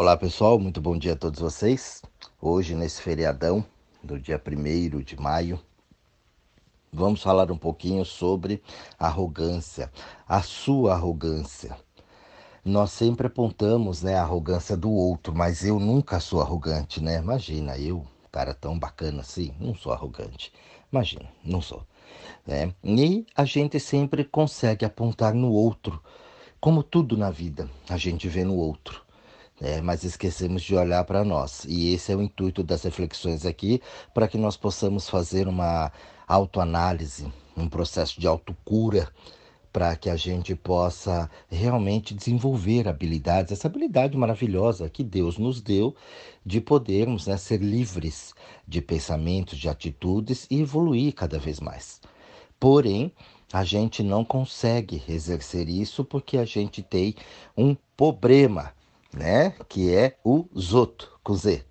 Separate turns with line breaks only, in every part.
Olá pessoal, muito bom dia a todos vocês. Hoje, nesse feriadão, do dia 1 de maio, vamos falar um pouquinho sobre arrogância, a sua arrogância. Nós sempre apontamos né, a arrogância do outro, mas eu nunca sou arrogante, né? Imagina, eu, cara tão bacana assim, não sou arrogante. Imagina, não sou. Né? E a gente sempre consegue apontar no outro, como tudo na vida, a gente vê no outro é, mas esquecemos de olhar para nós. E esse é o intuito das reflexões aqui, para que nós possamos fazer uma autoanálise, um processo de autocura, para que a gente possa realmente desenvolver habilidades, essa habilidade maravilhosa que Deus nos deu de podermos né, ser livres de pensamentos, de atitudes e evoluir cada vez mais. Porém, a gente não consegue exercer isso porque a gente tem um problema né? Que é o Zoto, com Z.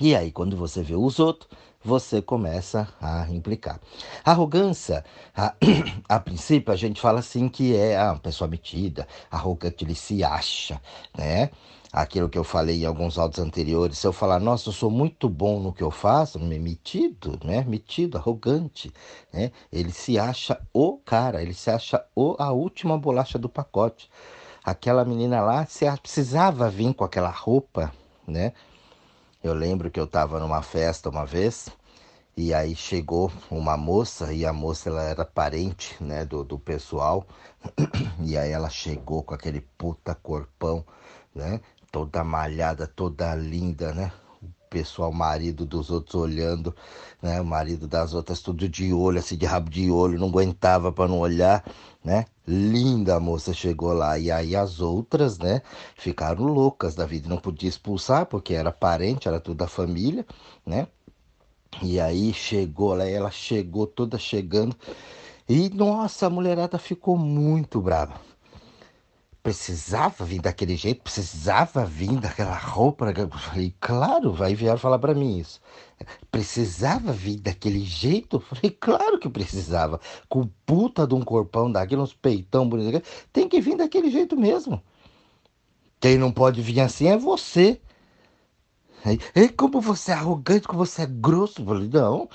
E aí, quando você vê o Zoto, você começa a implicar. Arrogância, a, a, princípio a gente fala assim que é a pessoa metida, arrogante, ele se acha, né? Aquilo que eu falei em alguns áudios anteriores, se eu falar, nossa, eu sou muito bom no que eu faço, metido, né? Metido, arrogante, né? Ele se acha o cara, ele se acha o, a última bolacha do pacote aquela menina lá se precisava vir com aquela roupa, né? Eu lembro que eu estava numa festa uma vez e aí chegou uma moça e a moça ela era parente, né, do, do pessoal e aí ela chegou com aquele puta corpão, né? Toda malhada, toda linda, né? Pessoal, marido dos outros olhando, né? O marido das outras tudo de olho, assim, de rabo de olho, não aguentava para não olhar, né? Linda a moça chegou lá e aí as outras, né, ficaram loucas da vida, não podia expulsar porque era parente, era tudo da família, né? E aí chegou lá, ela chegou toda chegando e nossa, a mulherada ficou muito brava precisava vir daquele jeito, precisava vir daquela roupa. falei, claro, vai vieram falar para mim isso. Precisava vir daquele jeito? falei, claro que precisava. Com puta de um corpão daquele, uns peitão bonitos, tem que vir daquele jeito mesmo. Quem não pode vir assim é você. E como você é arrogante, como você é grosso. falei, não.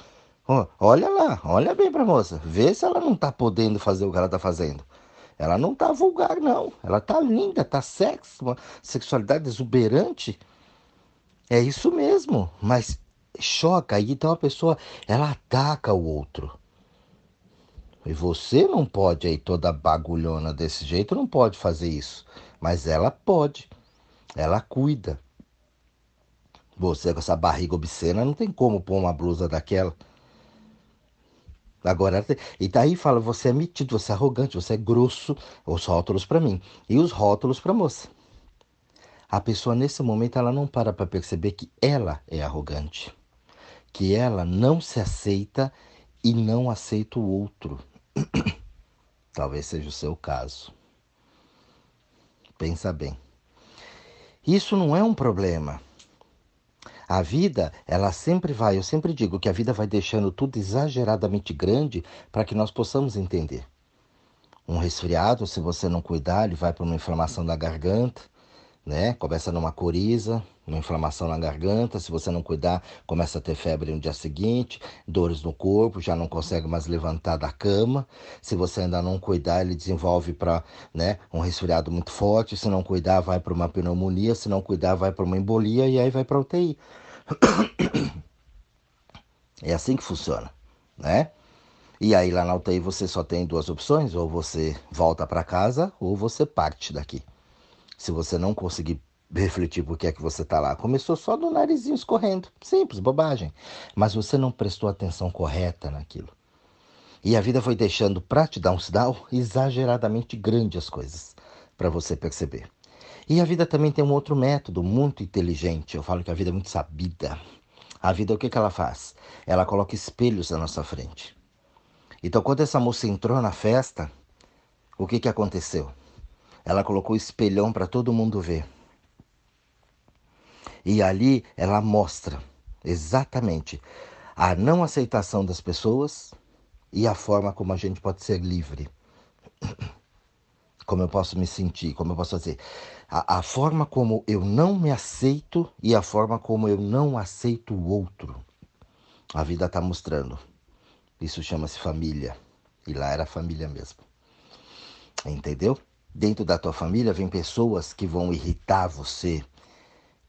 Olha lá, olha bem pra moça. Vê se ela não tá podendo fazer o que ela tá fazendo. Ela não tá vulgar, não. Ela tá linda, tá sexy, uma sexualidade exuberante. É isso mesmo, mas choca. Aí então a pessoa, ela ataca o outro. E você não pode aí toda bagulhona desse jeito, não pode fazer isso. Mas ela pode. Ela cuida. Você com essa barriga obscena não tem como pôr uma blusa daquela. Agora, e daí fala, você é metido, você é arrogante, você é grosso, os rótulos para mim e os rótulos para moça. A pessoa nesse momento ela não para para perceber que ela é arrogante, que ela não se aceita e não aceita o outro. Talvez seja o seu caso. Pensa bem. Isso não é um problema. A vida, ela sempre vai, eu sempre digo que a vida vai deixando tudo exageradamente grande para que nós possamos entender. Um resfriado, se você não cuidar, ele vai para uma inflamação da garganta, né? Começa numa coriza, uma inflamação na garganta, se você não cuidar, começa a ter febre no dia seguinte, dores no corpo, já não consegue mais levantar da cama. Se você ainda não cuidar, ele desenvolve para, né, um resfriado muito forte, se não cuidar, vai para uma pneumonia, se não cuidar, vai para uma embolia e aí vai para UTI. É assim que funciona, né? E aí lá na UTI você só tem duas opções, ou você volta para casa ou você parte daqui. Se você não conseguir refletir por que é que você está lá. Começou só do narizinho escorrendo. Simples, bobagem. Mas você não prestou atenção correta naquilo. E a vida foi deixando para te dar um sinal exageradamente grande as coisas, para você perceber. E a vida também tem um outro método muito inteligente. Eu falo que a vida é muito sabida. A vida, o que, que ela faz? Ela coloca espelhos na nossa frente. Então, quando essa moça entrou na festa, o que, que aconteceu? Ela colocou espelhão para todo mundo ver. E ali ela mostra exatamente a não aceitação das pessoas e a forma como a gente pode ser livre. como eu posso me sentir, como eu posso dizer, a, a forma como eu não me aceito e a forma como eu não aceito o outro. A vida está mostrando. Isso chama-se família. E lá era família mesmo. Entendeu? Dentro da tua família vem pessoas que vão irritar você,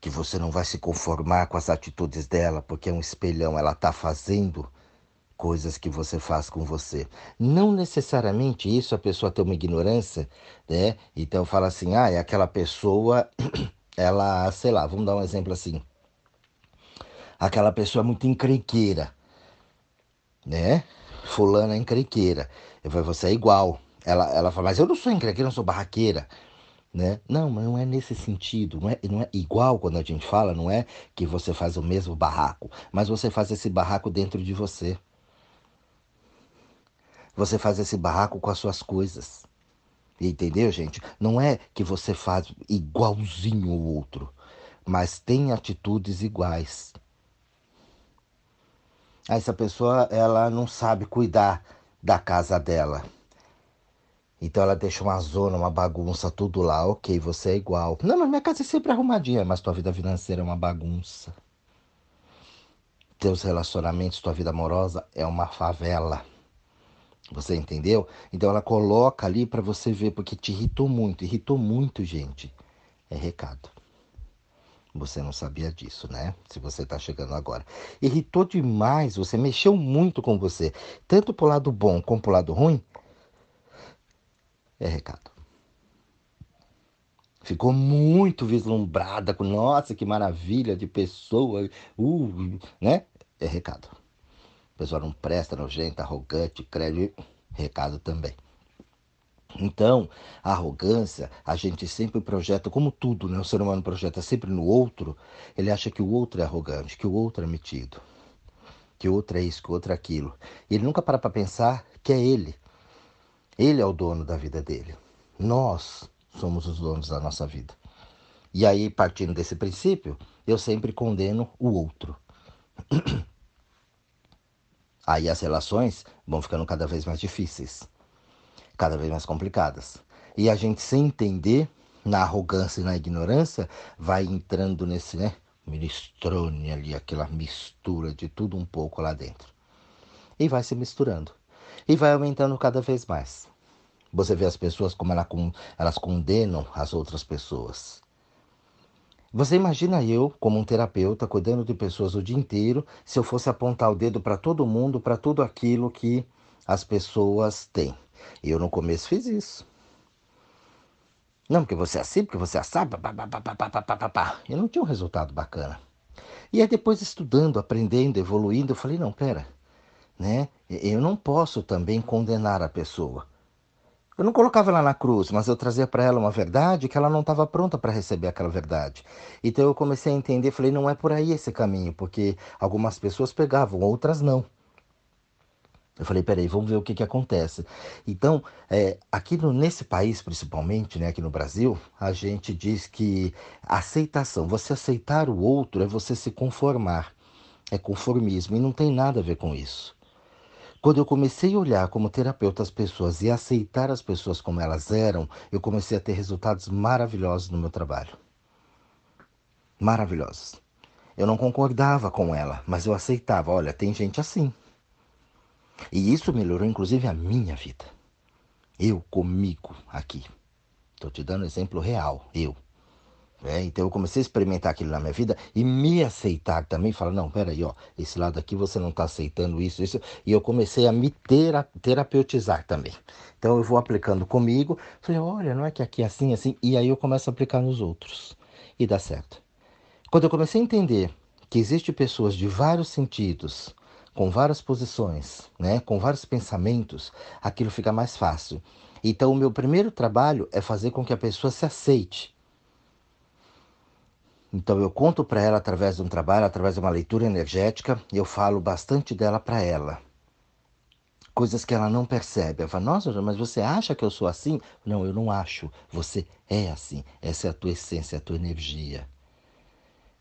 que você não vai se conformar com as atitudes dela, porque é um espelhão, ela está fazendo coisas que você faz com você. Não necessariamente isso a pessoa tem uma ignorância, né? Então fala assim, ah, é aquela pessoa, ela, sei lá, vamos dar um exemplo assim. Aquela pessoa é muito encrenqueira, né? Fulana é encrenqueira. Você é igual. Ela, ela fala, mas eu não sou encrenqueira, eu não sou barraqueira. Né? Não, mas não é nesse sentido. Não é, não é igual quando a gente fala, não é que você faz o mesmo barraco, mas você faz esse barraco dentro de você. Você faz esse barraco com as suas coisas. Entendeu, gente? Não é que você faz igualzinho o outro, mas tem atitudes iguais. Essa pessoa, ela não sabe cuidar da casa dela. Então ela deixa uma zona, uma bagunça, tudo lá. Ok, você é igual. Não, mas minha casa é sempre arrumadinha, mas tua vida financeira é uma bagunça. Teus relacionamentos, tua vida amorosa é uma favela. Você entendeu? Então ela coloca ali para você ver, porque te irritou muito. Irritou muito, gente. É recado. Você não sabia disso, né? Se você está chegando agora. Irritou demais, você mexeu muito com você. Tanto pro lado bom como pro lado ruim. É recado. Ficou muito vislumbrada com, nossa, que maravilha de pessoa. Uh, né? É recado pessoa não presta, nojenta, arrogante, crédito, recado também. Então, a arrogância, a gente sempre projeta, como tudo, né? O ser humano projeta sempre no outro, ele acha que o outro é arrogante, que o outro é metido, que o outro é isso, que o outro é aquilo. E ele nunca para para pensar que é ele. Ele é o dono da vida dele. Nós somos os donos da nossa vida. E aí, partindo desse princípio, eu sempre condeno o outro. Aí as relações vão ficando cada vez mais difíceis, cada vez mais complicadas. E a gente, sem entender, na arrogância e na ignorância, vai entrando nesse, né? Ali, aquela mistura de tudo um pouco lá dentro. E vai se misturando. E vai aumentando cada vez mais. Você vê as pessoas como elas condenam as outras pessoas. Você imagina eu, como um terapeuta, cuidando de pessoas o dia inteiro, se eu fosse apontar o dedo para todo mundo, para tudo aquilo que as pessoas têm. Eu no começo fiz isso. Não, porque você é assim, porque você é assado, eu não tinha um resultado bacana. E aí depois estudando, aprendendo, evoluindo, eu falei, não, pera, né? Eu não posso também condenar a pessoa. Eu não colocava ela na cruz, mas eu trazia para ela uma verdade que ela não estava pronta para receber aquela verdade. Então eu comecei a entender, falei, não é por aí esse caminho, porque algumas pessoas pegavam, outras não. Eu falei, peraí, vamos ver o que, que acontece. Então, é, aqui no, nesse país, principalmente, né, aqui no Brasil, a gente diz que aceitação, você aceitar o outro é você se conformar. É conformismo e não tem nada a ver com isso. Quando eu comecei a olhar como terapeuta as pessoas e aceitar as pessoas como elas eram, eu comecei a ter resultados maravilhosos no meu trabalho. Maravilhosos. Eu não concordava com ela, mas eu aceitava. Olha, tem gente assim. E isso melhorou inclusive a minha vida. Eu comigo aqui. Estou te dando um exemplo real. Eu. É, então eu comecei a experimentar aquilo na minha vida e me aceitar também, falar, não, peraí, ó, esse lado aqui você não está aceitando isso, isso, e eu comecei a me tera terapeutizar também. Então eu vou aplicando comigo, falei, olha, não é que aqui é assim, assim, e aí eu começo a aplicar nos outros, e dá certo. Quando eu comecei a entender que existe pessoas de vários sentidos, com várias posições, né, com vários pensamentos, aquilo fica mais fácil. Então o meu primeiro trabalho é fazer com que a pessoa se aceite, então eu conto para ela através de um trabalho, através de uma leitura energética, e eu falo bastante dela para ela. Coisas que ela não percebe. Ela fala, nossa, mas você acha que eu sou assim? Não, eu não acho. Você é assim. Essa é a tua essência, a tua energia.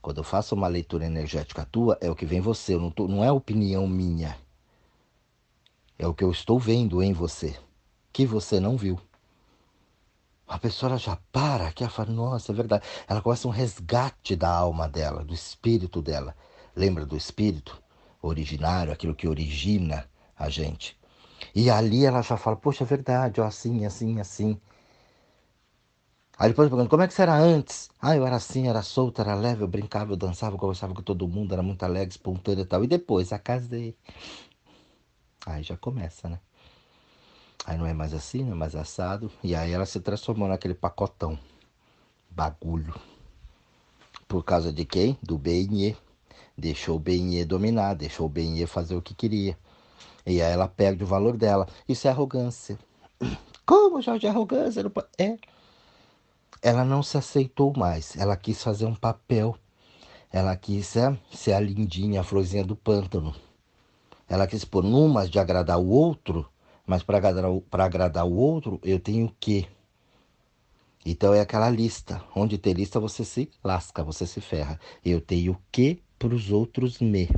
Quando eu faço uma leitura energética tua, é o que vem em você. Não, tô, não é opinião minha. É o que eu estou vendo em você, que você não viu. A pessoa já para aqui, ela fala, nossa, é verdade. Ela começa um resgate da alma dela, do espírito dela. Lembra do espírito originário, aquilo que origina a gente. E ali ela já fala, poxa, é verdade, ó, assim, assim, assim. Aí depois pergunta, como é que você era antes? Ah, eu era assim, era solto, era leve, eu brincava, eu dançava, eu conversava com todo mundo, era muito alegre, espontâneo e tal. E depois, a casei. Aí já começa, né? Aí não é mais assim, não é mais assado. E aí ela se transformou naquele pacotão. Bagulho. Por causa de quem? Do BNE. Deixou o BNE dominar, deixou o BNE fazer o que queria. E aí ela perde o valor dela. Isso é arrogância. Como, Jorge, é arrogância? É ela não se aceitou mais. Ela quis fazer um papel. Ela quis é, ser a lindinha, a florzinha do pântano. Ela quis pôr numa de agradar o outro, mas para agradar, agradar o outro eu tenho o quê? Então é aquela lista. Onde tem lista você se lasca, você se ferra. Eu tenho que para os outros me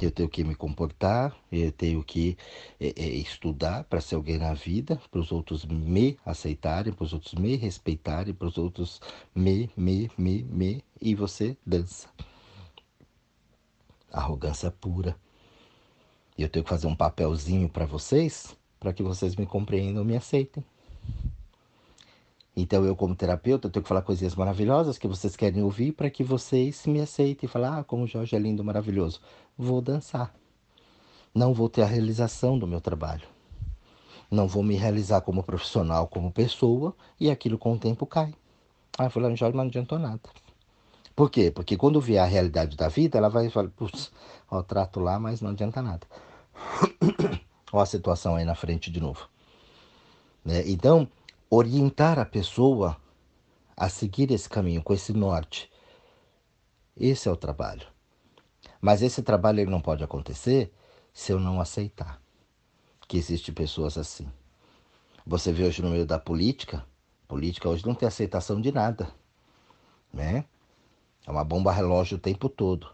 eu tenho que me comportar, eu tenho que é, é, estudar para ser alguém na vida, para os outros me aceitarem, para os outros me respeitarem, para os outros me, me, me, me, e você dança. Arrogância pura. Eu tenho que fazer um papelzinho para vocês, para que vocês me compreendam e me aceitem. Então eu, como terapeuta, tenho que falar coisinhas maravilhosas que vocês querem ouvir para que vocês me aceitem e falar, ah, como o Jorge é lindo, maravilhoso. Vou dançar. Não vou ter a realização do meu trabalho. Não vou me realizar como profissional, como pessoa, e aquilo com o tempo cai. Ah, fulano Jorge não adiantou nada. Por quê? Porque quando vier a realidade da vida, ela vai falar, putz, ó, trato lá, mas não adianta nada. ó a situação aí na frente de novo. Né? Então, orientar a pessoa a seguir esse caminho, com esse norte. Esse é o trabalho. Mas esse trabalho ele não pode acontecer se eu não aceitar que existem pessoas assim. Você vê hoje no meio da política, política hoje não tem aceitação de nada, né? É uma bomba relógio o tempo todo.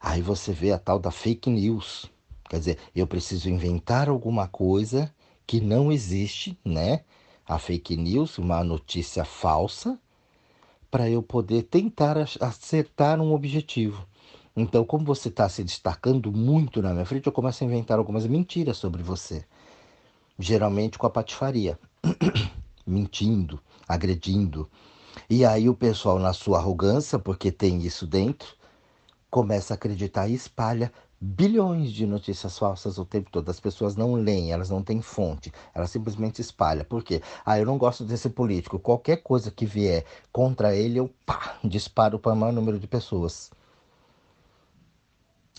Aí você vê a tal da fake news. Quer dizer, eu preciso inventar alguma coisa que não existe, né? a fake news, uma notícia falsa, para eu poder tentar acertar um objetivo. Então, como você está se destacando muito na minha frente, eu começo a inventar algumas mentiras sobre você. Geralmente com a patifaria. Mentindo, agredindo. E aí o pessoal, na sua arrogância, porque tem isso dentro, começa a acreditar e espalha bilhões de notícias falsas o tempo todo. As pessoas não leem, elas não têm fonte, elas simplesmente espalham. Por quê? Ah, eu não gosto desse político. Qualquer coisa que vier contra ele, eu pá, disparo para o maior número de pessoas.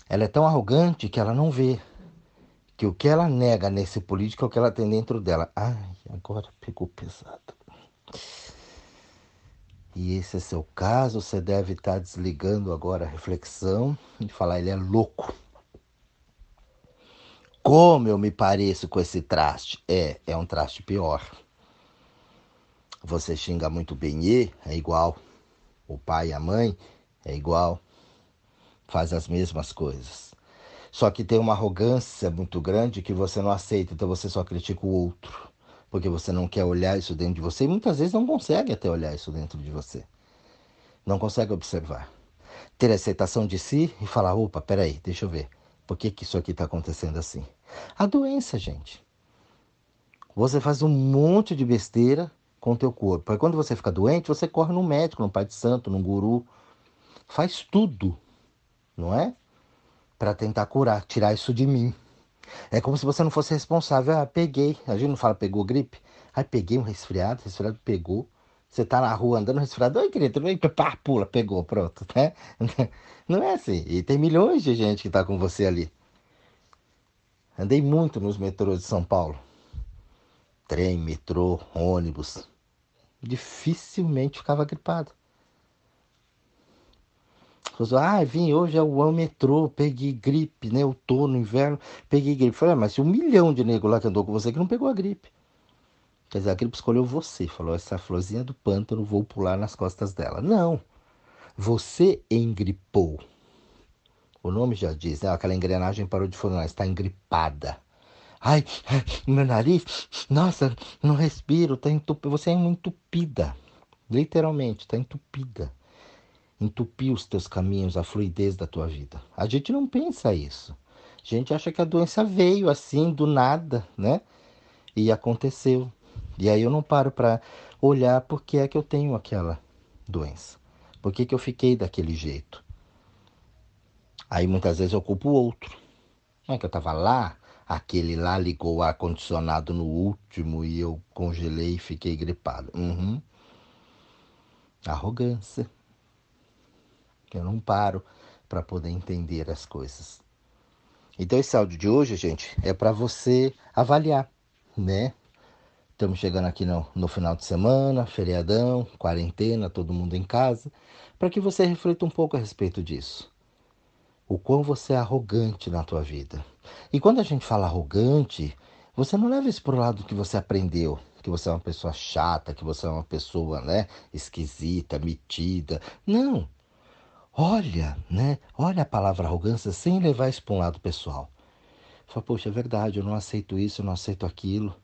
Ela é tão arrogante que ela não vê que o que ela nega nesse político é o que ela tem dentro dela. Ai, agora pegou pesado. E esse é seu caso, você deve estar desligando agora a reflexão e falar: ele é louco. Como eu me pareço com esse traste? É, é um traste pior. Você xinga muito bem, é igual. O pai e a mãe é igual. Faz as mesmas coisas. Só que tem uma arrogância muito grande que você não aceita, então você só critica o outro. Porque você não quer olhar isso dentro de você e muitas vezes não consegue até olhar isso dentro de você. Não consegue observar. Ter aceitação de si e falar: opa, peraí, deixa eu ver. Por que, que isso aqui está acontecendo assim? A doença, gente. Você faz um monte de besteira com o teu corpo. Aí quando você fica doente, você corre no médico, no pai de santo, no guru. Faz tudo, não é? Para tentar curar, tirar isso de mim. É como se você não fosse responsável. Ah, peguei. A gente não fala pegou gripe. Aí peguei um resfriado, resfriado pegou. Você tá na rua andando resfriado, oi querido, tudo bem? Pá, pula, pegou, pronto, né? Não é assim. E tem milhões de gente que tá com você ali. Andei muito nos metrôs de São Paulo. Trem, metrô, ônibus. Dificilmente ficava gripado. Ah, vim hoje é o metrô, peguei gripe, né? Outono, inverno, peguei gripe. Falei, ah, mas um milhão de nego lá que andou com você que não pegou a gripe. Quer dizer, a gripe escolheu você, falou, essa florzinha do pântano, vou pular nas costas dela. Não, você engripou. O nome já diz, né? Aquela engrenagem parou de funcionar, está engripada. Ai, meu nariz, nossa, não respiro, tá entupido. Você é uma entupida. Literalmente, está entupida. Entupir os teus caminhos, a fluidez da tua vida. A gente não pensa isso. A gente acha que a doença veio assim, do nada, né? E aconteceu. E aí eu não paro para olhar por que é que eu tenho aquela doença. Por que, que eu fiquei daquele jeito? Aí muitas vezes eu culpo o outro. Não é que eu estava lá, aquele lá ligou o ar-condicionado no último e eu congelei e fiquei gripado. Uhum. Arrogância. Eu não paro para poder entender as coisas. Então esse áudio de hoje, gente, é para você avaliar, né? Estamos chegando aqui no, no final de semana, feriadão, quarentena, todo mundo em casa, para que você reflita um pouco a respeito disso o quão você é arrogante na tua vida. E quando a gente fala arrogante, você não leva isso para o lado que você aprendeu, que você é uma pessoa chata, que você é uma pessoa, né, esquisita, metida. Não. Olha, né? Olha a palavra arrogância sem levar isso para um lado pessoal. Fala, poxa, é verdade, eu não aceito isso, eu não aceito aquilo.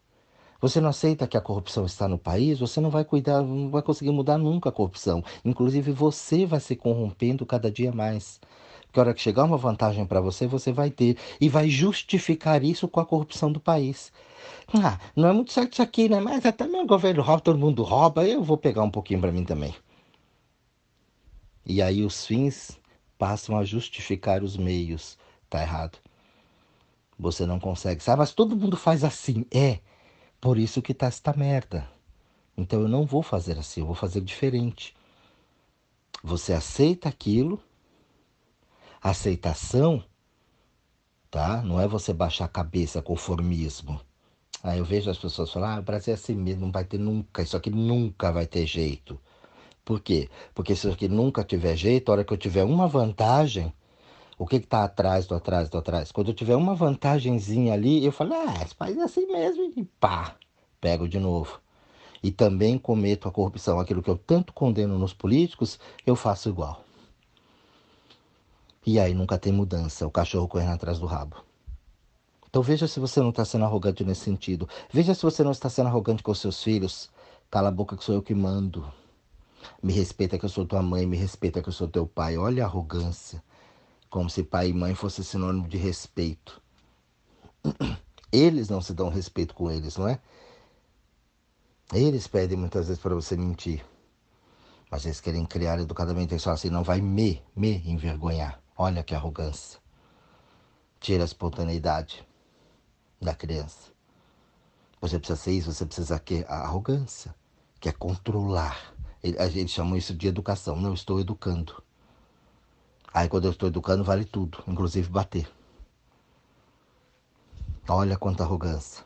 Você não aceita que a corrupção está no país, você não vai cuidar, não vai conseguir mudar nunca a corrupção. Inclusive, você vai se corrompendo cada dia mais. Porque a hora que chegar uma vantagem para você, você vai ter. E vai justificar isso com a corrupção do país. Ah, não é muito certo isso aqui, né? Mas até meu governo rouba, todo mundo rouba, eu vou pegar um pouquinho para mim também. E aí os fins passam a justificar os meios. Tá errado. Você não consegue. Sabe, mas todo mundo faz assim. É. Por isso que tá esta merda. Então eu não vou fazer assim, eu vou fazer diferente. Você aceita aquilo Aceitação, tá? Não é você baixar a cabeça, conformismo. Aí eu vejo as pessoas falar, ah, o Brasil é assim mesmo, não vai ter nunca, isso aqui nunca vai ter jeito. Por quê? Porque se isso aqui nunca tiver jeito, a hora que eu tiver uma vantagem, o que está atrás do atrás do atrás? Quando eu tiver uma vantagenzinha ali, eu falo, ah, é assim mesmo, e pá, pego de novo. E também cometo a corrupção, aquilo que eu tanto condeno nos políticos, eu faço igual. E aí nunca tem mudança, o cachorro correndo atrás do rabo. Então veja se você não está sendo arrogante nesse sentido. Veja se você não está sendo arrogante com seus filhos. Cala a boca que sou eu que mando. Me respeita que eu sou tua mãe, me respeita que eu sou teu pai. Olha a arrogância. Como se pai e mãe fosse sinônimo de respeito. Eles não se dão respeito com eles, não é? Eles pedem muitas vezes para você mentir. Mas eles querem criar educadamente isso assim, não vai me, me envergonhar. Olha que arrogância. Tira a espontaneidade da criança. Você precisa ser isso, você precisa que a arrogância, que é controlar. A gente isso de educação. Não estou educando. Aí quando eu estou educando vale tudo, inclusive bater. Olha quanta arrogância.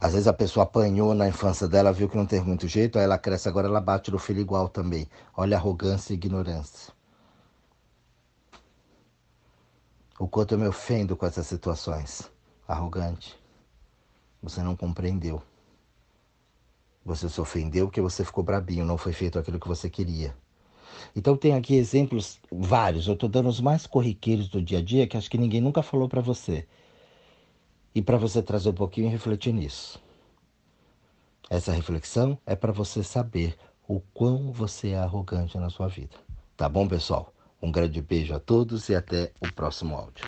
Às vezes a pessoa apanhou na infância dela, viu que não tem muito jeito, aí ela cresce agora, ela bate no filho igual também. Olha a arrogância e ignorância. O quanto eu me ofendo com essas situações. Arrogante. Você não compreendeu. Você se ofendeu porque você ficou brabinho, não foi feito aquilo que você queria. Então tem aqui exemplos vários, eu estou dando os mais corriqueiros do dia a dia que acho que ninguém nunca falou para você. E para você trazer um pouquinho e refletir nisso. Essa reflexão é para você saber o quão você é arrogante na sua vida. Tá bom, pessoal? Um grande beijo a todos e até o próximo áudio.